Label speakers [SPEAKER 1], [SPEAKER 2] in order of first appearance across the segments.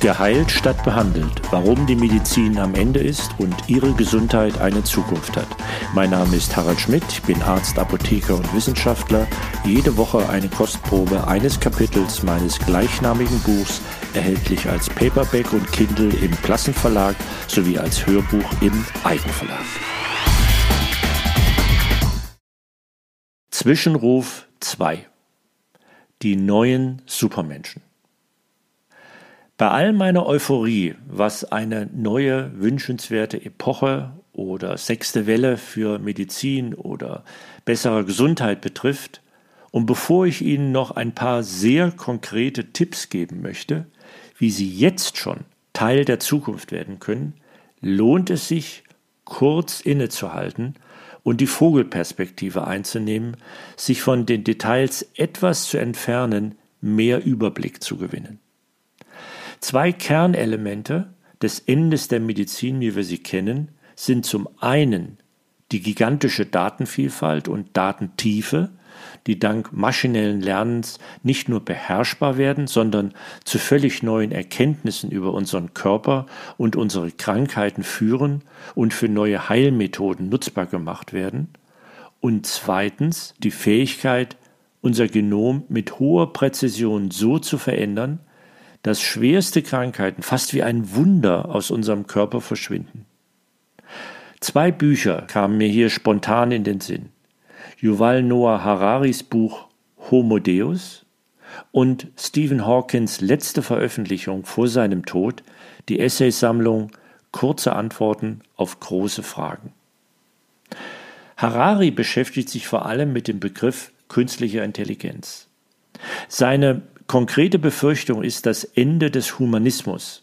[SPEAKER 1] Geheilt statt behandelt. Warum die Medizin am Ende ist und Ihre Gesundheit eine Zukunft hat. Mein Name ist Harald Schmidt, ich bin Arzt, Apotheker und Wissenschaftler. Jede Woche eine Kostprobe eines Kapitels meines gleichnamigen Buchs, erhältlich als Paperback und Kindle im Klassenverlag sowie als Hörbuch im Eigenverlag. Zwischenruf 2 Die neuen Supermenschen bei all meiner Euphorie, was eine neue wünschenswerte Epoche oder sechste Welle für Medizin oder bessere Gesundheit betrifft, und bevor ich Ihnen noch ein paar sehr konkrete Tipps geben möchte, wie Sie jetzt schon Teil der Zukunft werden können, lohnt es sich, kurz innezuhalten und die Vogelperspektive einzunehmen, sich von den Details etwas zu entfernen, mehr Überblick zu gewinnen. Zwei Kernelemente des Endes der Medizin, wie wir sie kennen, sind zum einen die gigantische Datenvielfalt und Datentiefe, die dank maschinellen Lernens nicht nur beherrschbar werden, sondern zu völlig neuen Erkenntnissen über unseren Körper und unsere Krankheiten führen und für neue Heilmethoden nutzbar gemacht werden. Und zweitens die Fähigkeit, unser Genom mit hoher Präzision so zu verändern, dass schwerste Krankheiten fast wie ein Wunder aus unserem Körper verschwinden. Zwei Bücher kamen mir hier spontan in den Sinn. Yuval Noah Hararis Buch Homo Deus und Stephen Hawkins letzte Veröffentlichung vor seinem Tod, die Essaysammlung Kurze Antworten auf große Fragen. Harari beschäftigt sich vor allem mit dem Begriff künstlicher Intelligenz. Seine Konkrete Befürchtung ist das Ende des Humanismus.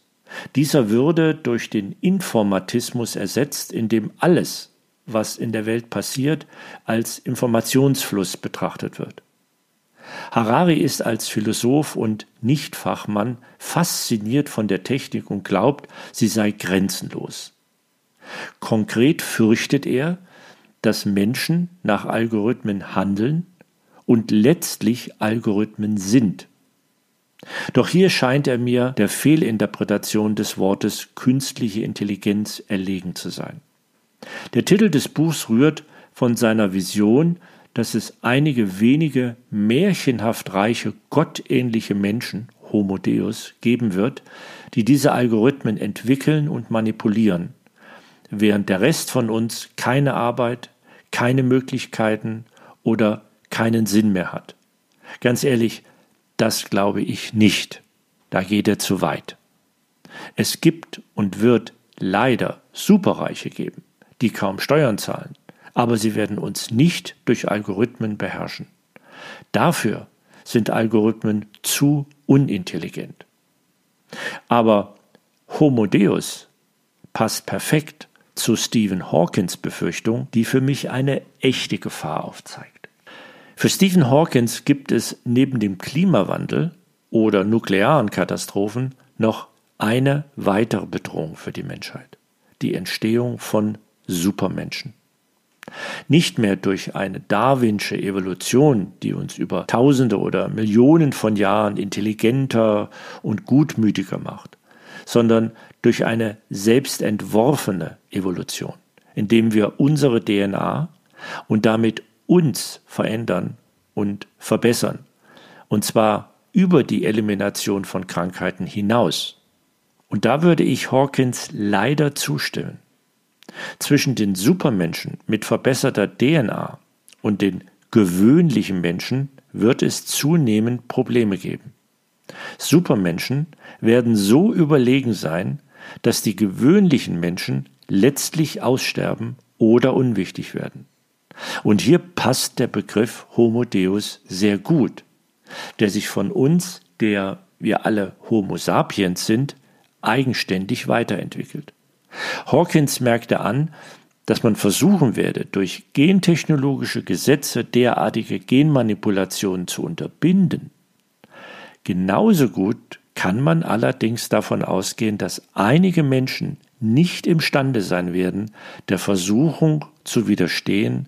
[SPEAKER 1] Dieser würde durch den Informatismus ersetzt, in dem alles, was in der Welt passiert, als Informationsfluss betrachtet wird. Harari ist als Philosoph und Nichtfachmann fasziniert von der Technik und glaubt, sie sei grenzenlos. Konkret fürchtet er, dass Menschen nach Algorithmen handeln und letztlich Algorithmen sind. Doch hier scheint er mir der Fehlinterpretation des Wortes künstliche Intelligenz erlegen zu sein. Der Titel des Buchs rührt von seiner Vision, dass es einige wenige märchenhaft reiche, gottähnliche Menschen, Homo Deus, geben wird, die diese Algorithmen entwickeln und manipulieren, während der Rest von uns keine Arbeit, keine Möglichkeiten oder keinen Sinn mehr hat. Ganz ehrlich, das glaube ich nicht. Da geht er zu weit. Es gibt und wird leider Superreiche geben, die kaum Steuern zahlen, aber sie werden uns nicht durch Algorithmen beherrschen. Dafür sind Algorithmen zu unintelligent. Aber Homo Deus passt perfekt zu Stephen Hawkins Befürchtung, die für mich eine echte Gefahr aufzeigt. Für Stephen Hawkins gibt es neben dem Klimawandel oder nuklearen Katastrophen noch eine weitere Bedrohung für die Menschheit. Die Entstehung von Supermenschen. Nicht mehr durch eine darwinsche Evolution, die uns über Tausende oder Millionen von Jahren intelligenter und gutmütiger macht, sondern durch eine selbstentworfene Evolution, indem wir unsere DNA und damit uns verändern und verbessern. Und zwar über die Elimination von Krankheiten hinaus. Und da würde ich Hawkins leider zustimmen. Zwischen den Supermenschen mit verbesserter DNA und den gewöhnlichen Menschen wird es zunehmend Probleme geben. Supermenschen werden so überlegen sein, dass die gewöhnlichen Menschen letztlich aussterben oder unwichtig werden. Und hier passt der Begriff Homo Deus sehr gut, der sich von uns, der wir alle Homo sapiens sind, eigenständig weiterentwickelt. Hawkins merkte an, dass man versuchen werde, durch gentechnologische Gesetze derartige Genmanipulationen zu unterbinden. Genauso gut kann man allerdings davon ausgehen, dass einige Menschen nicht imstande sein werden, der Versuchung zu widerstehen,